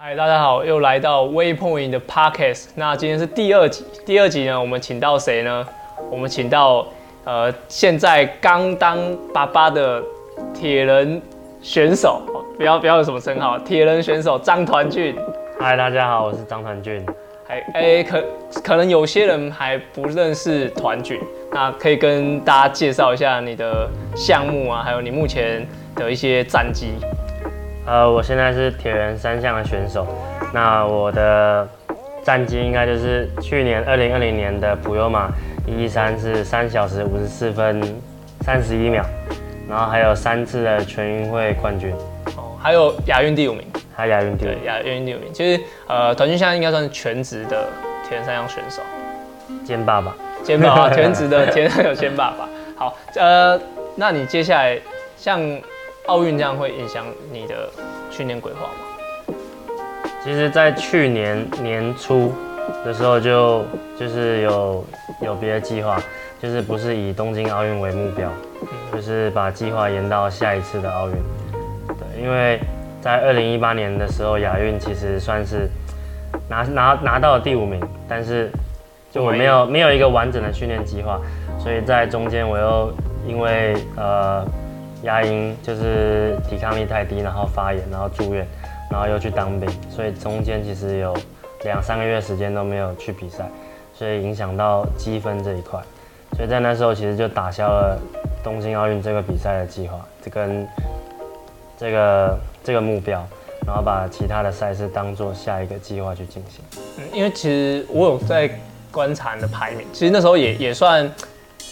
嗨，大家好，又来到 Waypoint 的 Podcast。那今天是第二集，第二集呢，我们请到谁呢？我们请到呃，现在刚当爸爸的铁人选手，不要不要有什么称号，铁人选手张团俊。嗨，大家好，我是张团俊。还哎、欸，可可能有些人还不认识团俊，那可以跟大家介绍一下你的项目啊，还有你目前的一些战绩。呃，我现在是铁人三项的选手。那我的战绩应该就是去年二零二零年的普悠玛一一三是三小时五十四分三十一秒，然后还有三次的全运会冠军。哦，还有亚运第五名。还有亚运第五名。对，亚运第五名。其实呃，团畯现在应该算是全职的铁人三项选手。兼爸爸。兼爸爸，全职的铁人有兼爸爸。好，呃，那你接下来像。奥运这样会影响你的训练规划吗？其实，在去年年初的时候就就是有有别的计划，就是不是以东京奥运为目标，就是把计划延到下一次的奥运。对，因为在二零一八年的时候，亚运其实算是拿拿拿到了第五名，但是就我没有没有一个完整的训练计划，所以在中间我又因为呃。牙龈就是抵抗力太低，然后发炎，然后住院，然后又去当兵，所以中间其实有两三个月时间都没有去比赛，所以影响到积分这一块，所以在那时候其实就打消了东京奥运这个比赛的计划，这跟这个这个目标，然后把其他的赛事当做下一个计划去进行。嗯，因为其实我有在观察你的排名，其实那时候也也算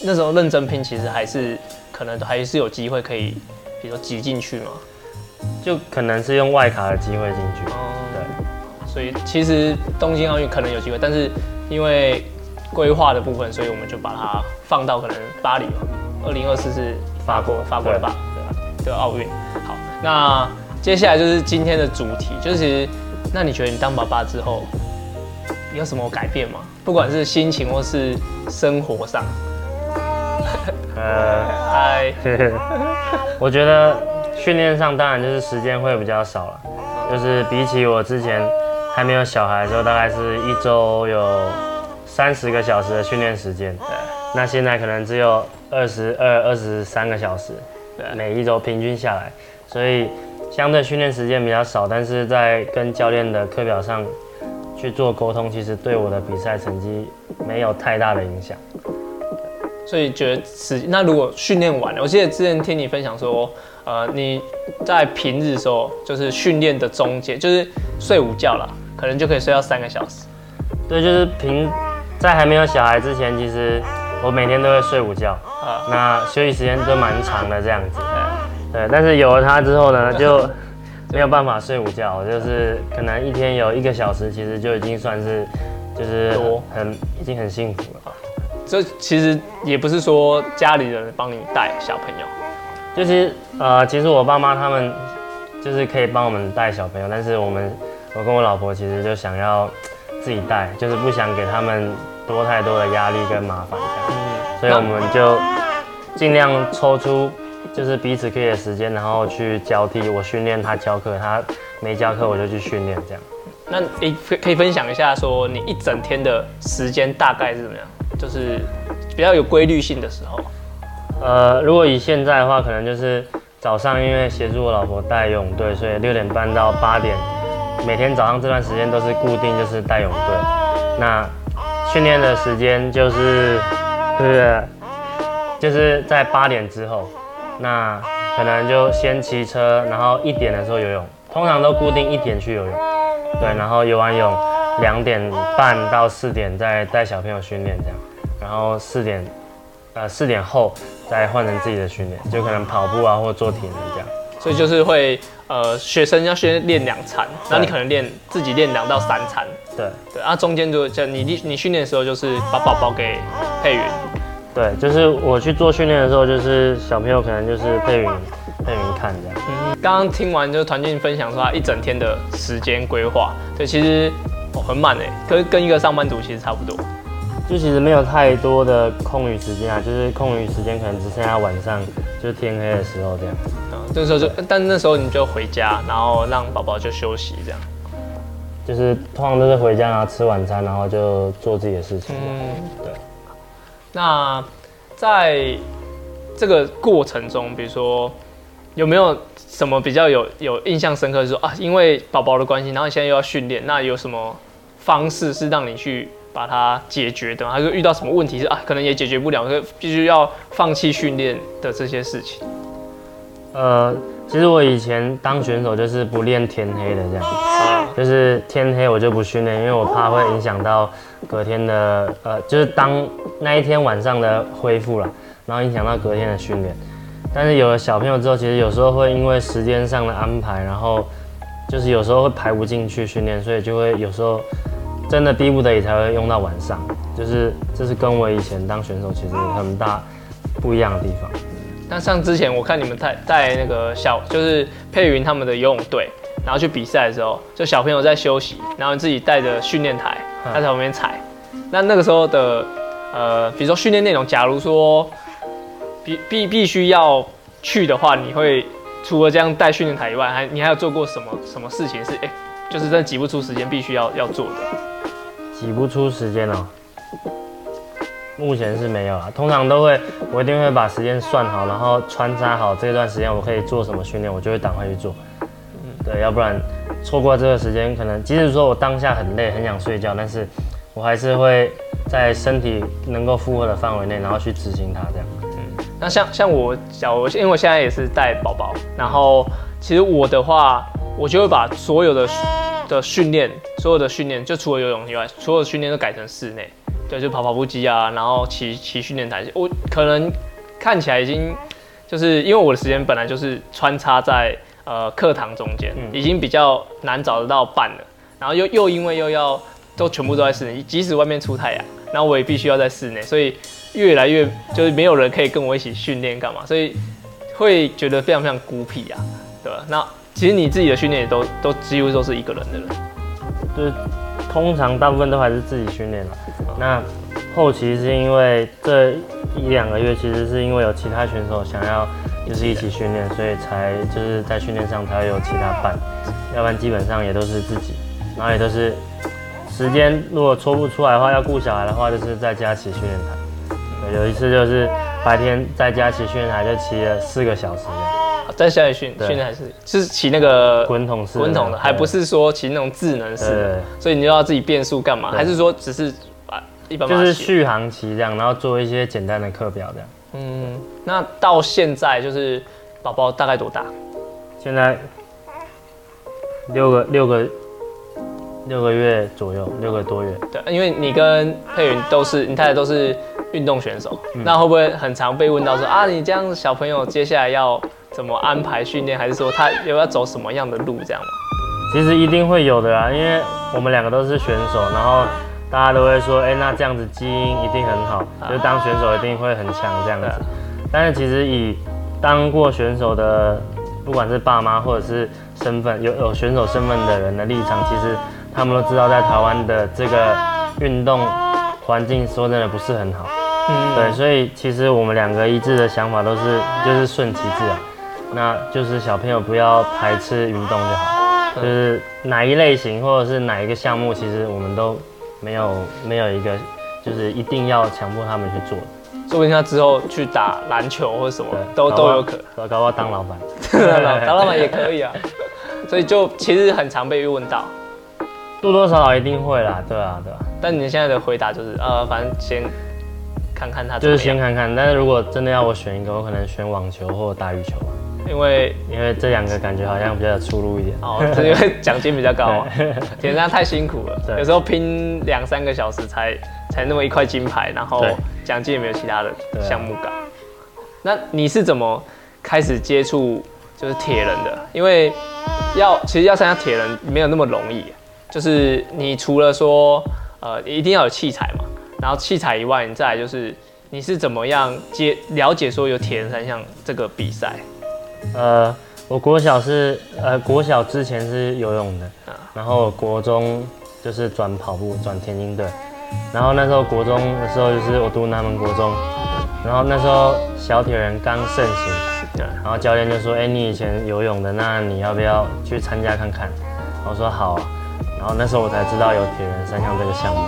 那时候认真拼，其实还是。可能还是有机会可以，比如说挤进去嘛，就可能是用外卡的机会进去。对。所以其实东京奥运可能有机会，但是因为规划的部分，所以我们就把它放到可能巴黎嘛。二零二四是法国，法国的吧？对吧，的奥运。好，那接下来就是今天的主题，就是其实那你觉得你当爸爸之后有什么改变吗？不管是心情或是生活上。呃，嗨，我觉得训练上当然就是时间会比较少了，就是比起我之前还没有小孩的时候，大概是一周有三十个小时的训练时间，对，那现在可能只有二十二、二十三个小时，对，每一周平均下来，所以相对训练时间比较少，但是在跟教练的课表上去做沟通，其实对我的比赛成绩没有太大的影响。所以觉得是那如果训练完了，我记得之前听你分享说，呃，你在平日的时候就是训练的中间，就是睡午觉了，可能就可以睡到三个小时。对，就是平在还没有小孩之前，其实我每天都会睡午觉啊，那休息时间都蛮长的这样子。对，对，但是有了他之后呢，就 没有办法睡午觉，就是可能一天有一个小时，其实就已经算是就是很已经很幸福了。这其实也不是说家里人帮你带小朋友，就是呃，其实我爸妈他们就是可以帮我们带小朋友，但是我们我跟我老婆其实就想要自己带，就是不想给他们多太多的压力跟麻烦这样，嗯，所以我们就尽量抽出就是彼此可以的时间，然后去交替，我训练他教课，他没教课我就去训练这样。那你可以分享一下，说你一整天的时间大概是怎么样？就是比较有规律性的时候，呃，如果以现在的话，可能就是早上，因为协助我老婆带泳队，所以六点半到八点，每天早上这段时间都是固定，就是带泳队。那训练的时间就是，是，就是在八点之后，那可能就先骑车，然后一点的时候游泳，通常都固定一点去游泳，对，然后游完泳。两点半到四点再带小朋友训练这样，然后四点，呃四点后再换成自己的训练，就可能跑步啊或做体能这样。所以就是会呃学生要先练两餐，然后你可能练自己练两到三餐。对对，然后中间就就你你你训练的时候就是把宝宝给配云。对，就是我去做训练的时候，就是小朋友可能就是配云佩云看这样。嗯，刚刚听完就是团畯分享说他一整天的时间规划，对，其实。很慢哎，跟跟一个上班族其实差不多，就其实没有太多的空余时间啊，就是空余时间可能只剩下晚上，就是天黑的时候这样。嗯，这时候就，但那时候你就回家，然后让宝宝就休息这样。就是通常都是回家然后吃晚餐，然后就做自己的事情。嗯，对。那在这个过程中，比如说有没有什么比较有有印象深刻的说啊，因为宝宝的关系，然后你现在又要训练，那有什么方式是让你去把它解决的？还是遇到什么问题是啊，可能也解决不了，就必须要放弃训练的这些事情？呃，其实我以前当选手就是不练天黑的这样，啊、就是天黑我就不训练，因为我怕会影响到隔天的呃，就是当那一天晚上的恢复了，然后影响到隔天的训练。但是有了小朋友之后，其实有时候会因为时间上的安排，然后就是有时候会排不进去训练，所以就会有时候真的逼不得已才会用到晚上，就是这是跟我以前当选手其实很大不一样的地方。那像之前我看你们带带那个小，就是佩云他们的游泳队，然后去比赛的时候，就小朋友在休息，然后你自己带着训练台，他在旁边踩。那那个时候的，呃，比如说训练内容，假如说必必必须要去的话，你会除了这样带训练台以外，还你还有做过什么什么事情是哎、欸，就是真的挤不出时间，必须要要做的？挤不出时间哦。目前是没有啊，通常都会，我一定会把时间算好，然后穿插好这段时间我可以做什么训练，我就会赶快去做。嗯，对，要不然错过这个时间，可能即使说我当下很累，很想睡觉，但是我还是会在身体能够负荷的范围内，然后去执行它这样。嗯，那像像我小，因为我现在也是带宝宝，然后其实我的话，我就会把所有的的训练，所有的训练，就除了游泳以外，所有的训练都改成室内。对，就跑跑步机啊，然后骑骑训练台。我可能看起来已经就是因为我的时间本来就是穿插在呃课堂中间，嗯、已经比较难找得到伴了。然后又又因为又要都全部都在室内，即使外面出太阳，然后我也必须要在室内，所以越来越就是没有人可以跟我一起训练干嘛，所以会觉得非常非常孤僻啊，对吧？那其实你自己的训练也都都几乎都是一个人的了，就是通常大部分都还是自己训练了。那后期是因为这一两个月，其实是因为有其他选手想要就是一起训练，所以才就是在训练上才会有其他伴，要不然基本上也都是自己，然后也都是时间如果抽不出来的话，要顾小孩的话，就是在家骑训练台。有一次就是白天在家骑训练台，就骑了四个小时。在家里训训练还是是骑那个滚筒式滚筒的，还不是说骑那种智能式的，所以你就要自己变速干嘛？还是说只是把一般？就是续航骑这样，然后做一些简单的课表这样。嗯，那到现在就是宝宝大概多大？现在六个六个六个月左右，六个多月。对，因为你跟佩云都是，你太太都是运动选手，嗯、那会不会很常被问到说啊，你这样小朋友接下来要怎么安排训练，还是说他又要走什么样的路这样吗？其实一定会有的啦，因为我们两个都是选手，然后。大家都会说，哎、欸，那这样子基因一定很好，就当选手一定会很强这样子。但是其实以当过选手的，不管是爸妈或者是身份有有选手身份的人的立场，其实他们都知道，在台湾的这个运动环境说真的不是很好。嗯，对，所以其实我们两个一致的想法都是，就是顺其自然，那就是小朋友不要排斥运动就好，就是哪一类型或者是哪一个项目，其实我们都。没有没有一个，就是一定要强迫他们去做的。说不定他之后去打篮球或者什么，都都有可能。搞不好当老板，当老板也可以啊。所以就其实很常被问到，多多少少一定会啦，对啊对啊。但你现在的回答就是，呃，反正先看看他。就是先看看，但是如果真的要我选一个，我可能选网球或打羽球。因为因为这两个感觉好像比较有出路一点。哦，是因为奖金比较高啊，铁人太辛苦了，有时候拼两三个小时才才那么一块金牌，然后奖金也没有其他的项目高。那你是怎么开始接触就是铁人的？因为要其实要参加铁人没有那么容易，就是你除了说呃一定要有器材嘛，然后器材以外，你再来就是你是怎么样接了解说有铁人三项这个比赛？呃，我国小是呃国小之前是游泳的，然后国中就是转跑步转田径队，然后那时候国中的时候就是我读南门国中，然后那时候小铁人刚盛行，对，然后教练就说，哎，你以前游泳的，那你要不要去参加看看？我说好啊，然后那时候我才知道有铁人三项这个项目，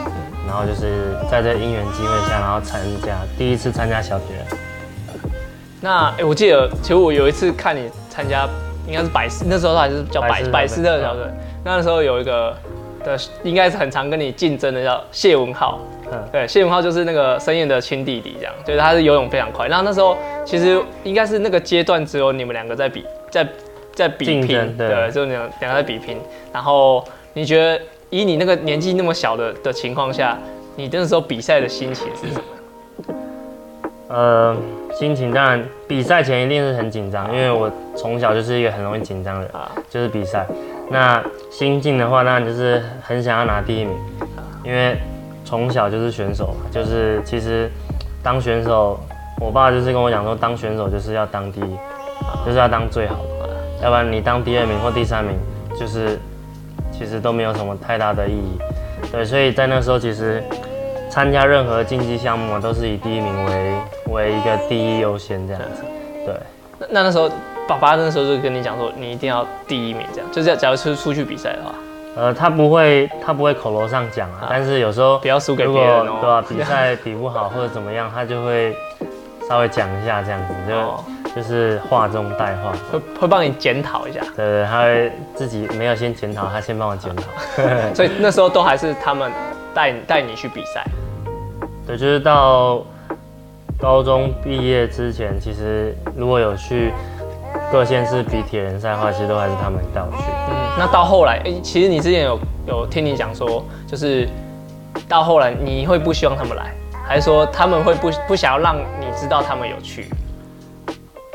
然后就是在这因缘机会下，然后参加第一次参加小铁人。那哎、欸，我记得其实我有一次看你参加，应该是百事，那时候还是叫百百事特小队。那时候有一个的，应该是很常跟你竞争的，叫谢文浩。嗯，对，谢文浩就是那个申燕的亲弟弟，这样，就是他是游泳非常快。然后那时候其实应该是那个阶段只有你们两个在比，在在比拼，对，对，就两两个在比拼。然后你觉得以你那个年纪那么小的的情况下，你那时候比赛的心情是什么？呃，心情当然比赛前一定是很紧张，因为我从小就是一个很容易紧张的人，就是比赛。那心境的话，当然就是很想要拿第一名，因为从小就是选手嘛，就是其实当选手，我爸就是跟我讲说，当选手就是要当第一，就是要当最好的，要不然你当第二名或第三名，就是其实都没有什么太大的意义。对，所以在那时候其实。参加任何竞技项目啊，都是以第一名为为一个第一优先这样子。对，那那那时候爸爸那时候就跟你讲说，你一定要第一名这样。就是假如出出去比赛的话，呃，他不会他不会口头上讲啊，但是有时候不要输给别人哦。对啊，比赛比不好或者怎么样，他就会稍微讲一下这样子，就就是话中带话，会会帮你检讨一下。对对，他会自己没有先检讨，他先帮我检讨。所以那时候都还是他们带带你去比赛。对，就是到高中毕业之前，其实如果有去各县市比铁人赛的话，其实都还是他们带我去。嗯，那到后来，哎，其实你之前有有听你讲说，就是到后来你会不希望他们来，还是说他们会不不想要让你知道他们有去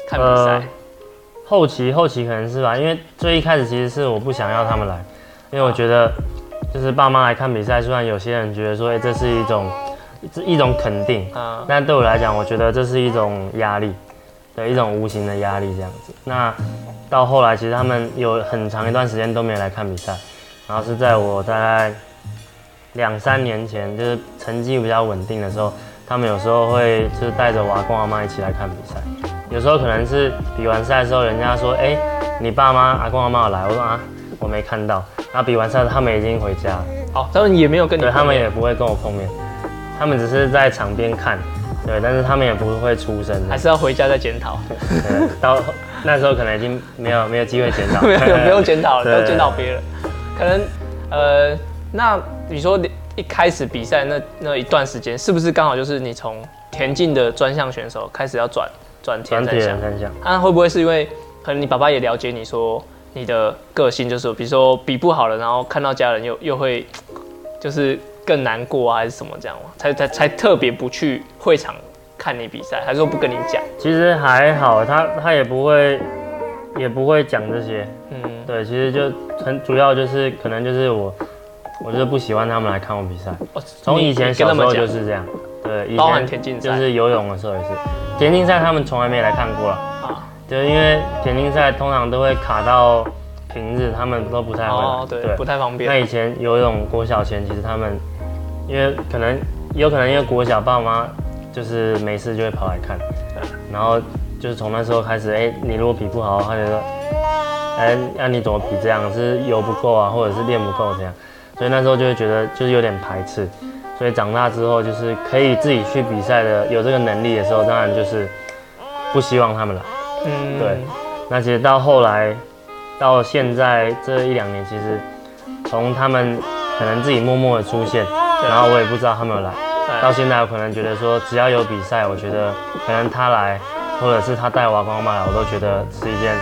看比赛？呃，后期后期可能是吧，因为最一开始其实是我不想要他们来，因为我觉得就是爸妈来看比赛，虽然有些人觉得说，哎，这是一种。是一种肯定，啊，但对我来讲，我觉得这是一种压力，对，一种无形的压力这样子。那到后来，其实他们有很长一段时间都没来看比赛，然后是在我大概两三年前，就是成绩比较稳定的时候，他们有时候会就是带着我阿公阿妈一起来看比赛。有时候可能是比完赛的时候，人家说，哎、欸，你爸妈阿公阿妈有来，我说啊，我没看到。然后比完赛，他们已经回家了。哦，他们也没有跟你，对，他们也不会跟我碰面。他们只是在场边看，对，但是他们也不会出声，还是要回家再检讨。到那时候可能已经没有没有机会检讨，没有不用检讨 了，都检讨别人。可能呃，那你说一开始比赛那那一段时间，是不是刚好就是你从田径的专项选手开始要转转田三项？啊，会不会是因为可能你爸爸也了解你说你的个性，就是比如说比不好了，然后看到家人又又会就是。更难过啊，还是什么这样吗？才才才特别不去会场看你比赛，还是说不跟你讲？其实还好，他他也不会也不会讲这些。嗯，对，其实就很主要就是可能就是我，我就是不喜欢他们来看我比赛。从以前小时候就是这样。对，以前田径就是游泳的时候也是，田径赛他们从来没来看过了。啊，就是因为田径赛通常都会卡到平日，他们都不太会。哦，对，对，不太方便。那以前游泳国小前，其实他们。因为可能有可能因为国小爸妈就是没事就会跑来看，然后就是从那时候开始，哎，你如果皮不好，他就说，哎，那你怎么比这样？是油不够啊，或者是练不够这样？所以那时候就会觉得就是有点排斥。所以长大之后就是可以自己去比赛的，有这个能力的时候，当然就是不希望他们来。嗯，对。那其实到后来到现在这一两年，其实从他们可能自己默默的出现。然后我也不知道他们有来，到现在我可能觉得说，只要有比赛，我觉得可能他来，或者是他带我阿公阿妈来，我都觉得是一件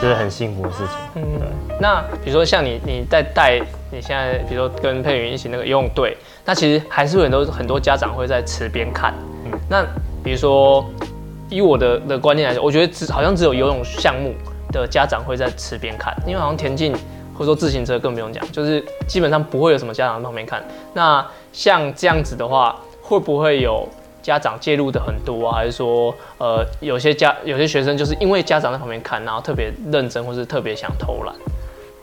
就是很幸福的事情。嗯，对。那比如说像你，你在带你现在，比如说跟佩云一起那个游泳队，那其实还是有很多很多家长会在池边看。嗯。那比如说以我的的观念来说，我觉得只好像只有游泳项目的家长会在池边看，因为好像田径。或者说自行车更不用讲，就是基本上不会有什么家长在旁边看。那像这样子的话，会不会有家长介入的很多啊？还是说，呃，有些家有些学生就是因为家长在旁边看，然后特别认真，或是特别想偷懒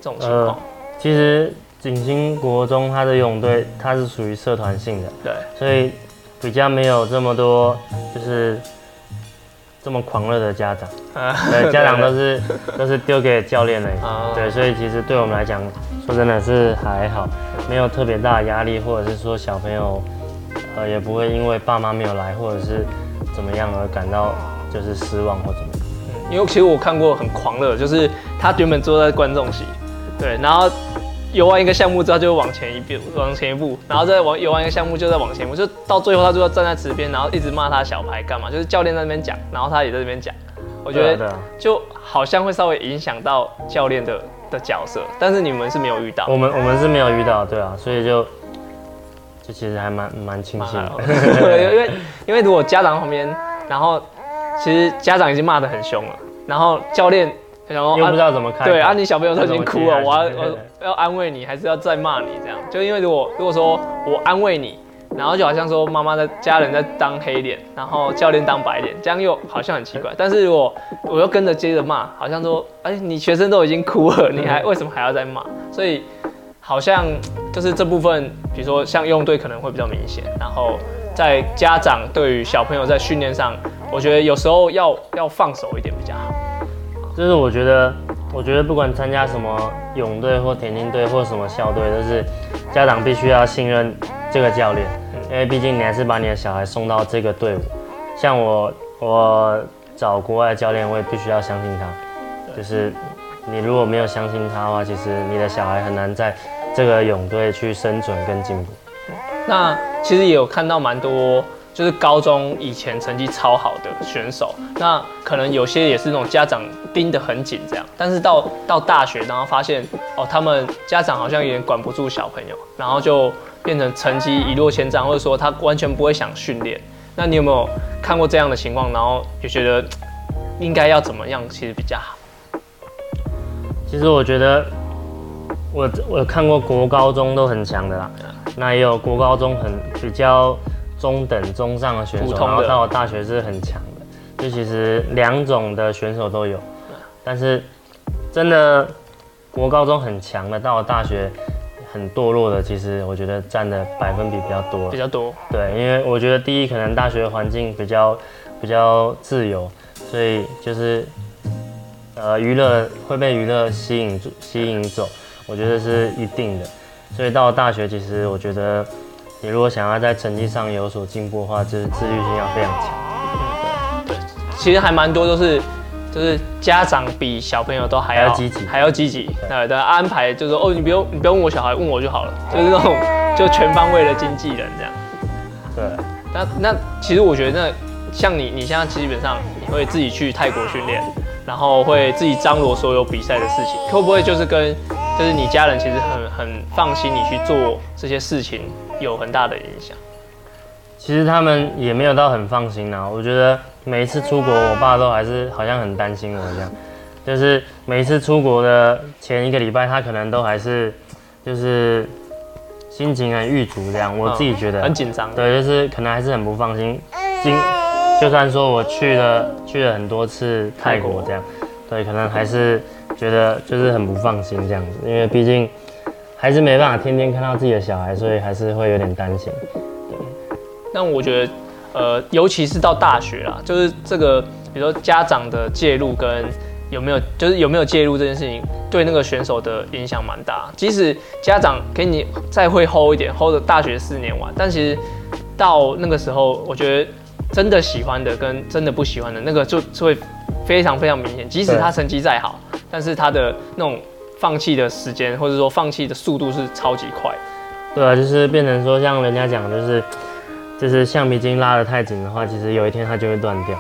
这种情况？呃，其实景星国中他的游泳队，它是属于社团性的，对，所以比较没有这么多就是这么狂热的家长，对，家长都是都是丢给教练的，对，所以其实对我们来讲，说真的是还好，没有特别大的压力，或者是说小朋友，呃，也不会因为爸妈没有来或者是怎么样而感到就是失望或怎么因为其实我看过很狂热，就是他原本坐在观众席，对，然后。游完一个项目之后，就往前一步，往前一步，然后再往游完一个项目，就再往前一步，就到最后，他就要站在池边，然后一直骂他小牌干嘛？就是教练在那边讲，然后他也在这边讲。我觉得就好像会稍微影响到教练的的角色，但是你们是没有遇到。我们我们是没有遇到，对啊，所以就就其实还蛮蛮清晰的，因为因为如果家长旁边，然后其实家长已经骂得很凶了，然后教练。然后又不知道怎么看，对啊，你小朋友都已经哭了，我要我要安慰你，还是要再骂你这样？就因为如果如果说我安慰你，然后就好像说妈妈的家人在当黑脸，然后教练当白脸，这样又好像很奇怪。但是如果我又跟着接着骂，好像说，哎，你学生都已经哭了，你还为什么还要再骂？所以好像就是这部分，比如说像游泳队可能会比较明显，然后在家长对于小朋友在训练上，我觉得有时候要要放手一点比较好。就是我觉得，我觉得不管参加什么泳队或田径队或什么校队，都是家长必须要信任这个教练，因为毕竟你还是把你的小孩送到这个队伍。像我，我找国外的教练，我也必须要相信他。就是你如果没有相信他的话，其实你的小孩很难在这个泳队去生存跟进步。那其实也有看到蛮多。就是高中以前成绩超好的选手，那可能有些也是那种家长盯得很紧这样，但是到到大学，然后发现哦，他们家长好像有点管不住小朋友，然后就变成成绩一落千丈，或者说他完全不会想训练。那你有没有看过这样的情况？然后也觉得应该要怎么样其实比较好？其实我觉得我我看过国高中都很强的啦，那也有国高中很比较。中等、中上的选手，然后到了大学是很强的，就其实两种的选手都有，但是真的国高中很强的，到了大学很堕落的，其实我觉得占的百分比比较多，比较多。对，因为我觉得第一，可能大学环境比较比较自由，所以就是呃娱乐会被娱乐吸引住、吸引走，我觉得是一定的。所以到了大学，其实我觉得。你如果想要在成绩上有所进步的话，就是自律性要非常强。嗯，对，其实还蛮多都是，就是家长比小朋友都还要积极，还要积极。对，对，安排就是说，哦，你不用，你不用问我小孩，问我就好了，就是那种 就全方位的经纪人这样。对，那那其实我觉得，那像你，你现在基本上你会自己去泰国训练，然后会自己张罗所有比赛的事情，会不会就是跟就是你家人其实很很放心你去做这些事情？有很大的影响。其实他们也没有到很放心啊。我觉得每一次出国，我爸都还是好像很担心我这样。就是每一次出国的前一个礼拜，他可能都还是就是心情很郁卒这样。我自己觉得很紧张。对，就是可能还是很不放心。今就算说我去了去了很多次泰国这样，对，可能还是觉得就是很不放心这样子，因为毕竟。还是没办法天天看到自己的小孩，所以还是会有点担心。对，那我觉得，呃，尤其是到大学啦，就是这个，比如说家长的介入跟有没有，就是有没有介入这件事情，对那个选手的影响蛮大。即使家长给你再会 hold 一点，hold 大学四年完，但其实到那个时候，我觉得真的喜欢的跟真的不喜欢的那个就就会非常非常明显。即使他成绩再好，但是他的那种。放弃的时间，或者说放弃的速度是超级快。对啊，就是变成说，像人家讲，就是就是橡皮筋拉得太紧的话，其实有一天它就会断掉。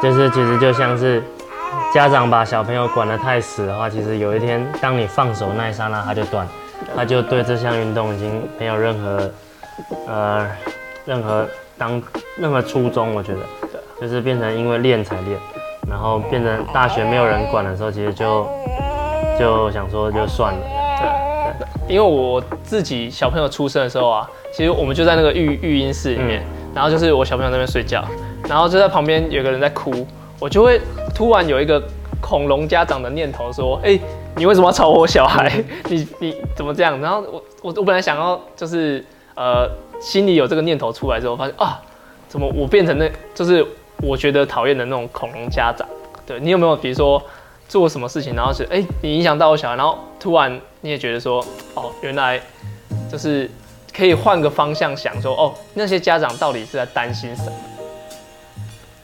对，就是其实就像是家长把小朋友管得太死的话，其实有一天当你放手那一刹那，它就断，他就对这项运动已经没有任何呃任何当任何初衷。我觉得，对，就是变成因为练才练，然后变成大学没有人管的时候，其实就。就想说就算了，对对，因为我自己小朋友出生的时候啊，其实我们就在那个育育婴室里面，嗯、然后就是我小朋友在那边睡觉，然后就在旁边有个人在哭，我就会突然有一个恐龙家长的念头说，哎、欸，你为什么要吵我小孩？你你怎么这样？然后我我我本来想要就是呃心里有这个念头出来之后，发现啊，怎么我变成那就是我觉得讨厌的那种恐龙家长。对，你有没有比如说做什么事情，然后是哎、欸，你影响到我小孩，然后突然你也觉得说，哦，原来就是可以换个方向想说，哦，那些家长到底是在担心什么？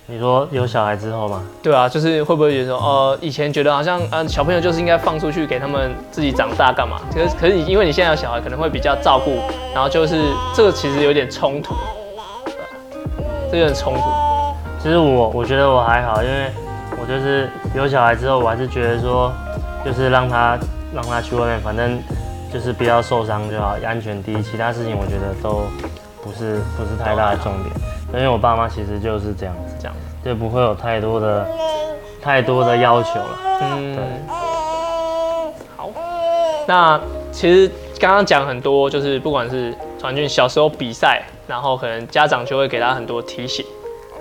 你说有小孩之后吗？对啊，就是会不会觉得说，呃，以前觉得好像，嗯、呃，小朋友就是应该放出去给他们自己长大干嘛？可是，可是因为你现在有小孩，可能会比较照顾，然后就是这个其实有点冲突，这有点冲突。其实我我觉得我还好，因为我就是有小孩之后，我还是觉得说，就是让他让他去外面，反正就是不要受伤就好，安全第一，其他事情我觉得都不是不是太大的重点。因为我爸妈其实就是这样子，这样子，就不会有太多的太多的要求了。嗯，好，那其实刚刚讲很多，就是不管是传俊小时候比赛，然后可能家长就会给他很多提醒，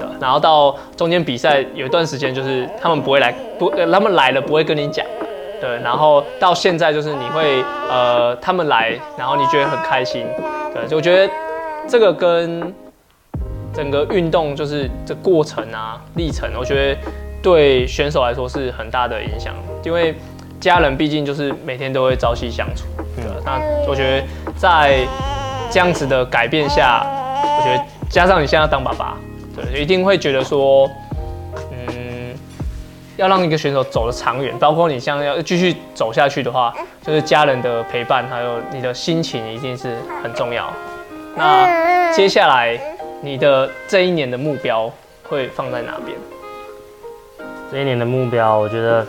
对。然后到中间比赛有一段时间，就是他们不会来，不，他们来了不会跟你讲，对。然后到现在就是你会，呃，他们来，然后你觉得很开心，对。就我觉得这个跟整个运动就是这过程啊，历程，我觉得对选手来说是很大的影响，因为家人毕竟就是每天都会朝夕相处。对，那我觉得在这样子的改变下，我觉得加上你现在要当爸爸，对，一定会觉得说，嗯，要让一个选手走得长远，包括你像要继续走下去的话，就是家人的陪伴，还有你的心情一定是很重要。那接下来。你的这一年的目标会放在哪边？这一年的目标，我觉得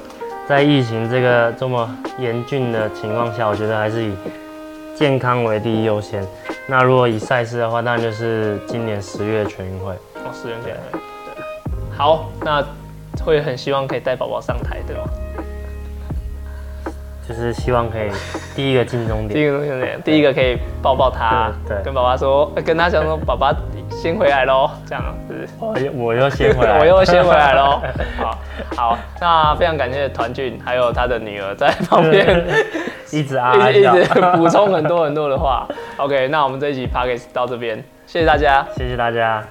在疫情这个这么严峻的情况下，我觉得还是以健康为第一优先。那如果以赛事的话，当然就是今年十月全运会。哦，十月全运会。对。好，那会很希望可以带宝宝上台，对吗？就是希望可以第一个进终点，第一个终点，第一个可以抱抱他，对，跟爸爸说，跟他讲说，爸爸先回来喽，这样子。我又我又先回来，我又先回来喽。好，好，那非常感谢团俊还有他的女儿在旁边一直啊一直补充很多很多的话。OK，那我们这一集 Podcast 到这边，谢谢大家，谢谢大家。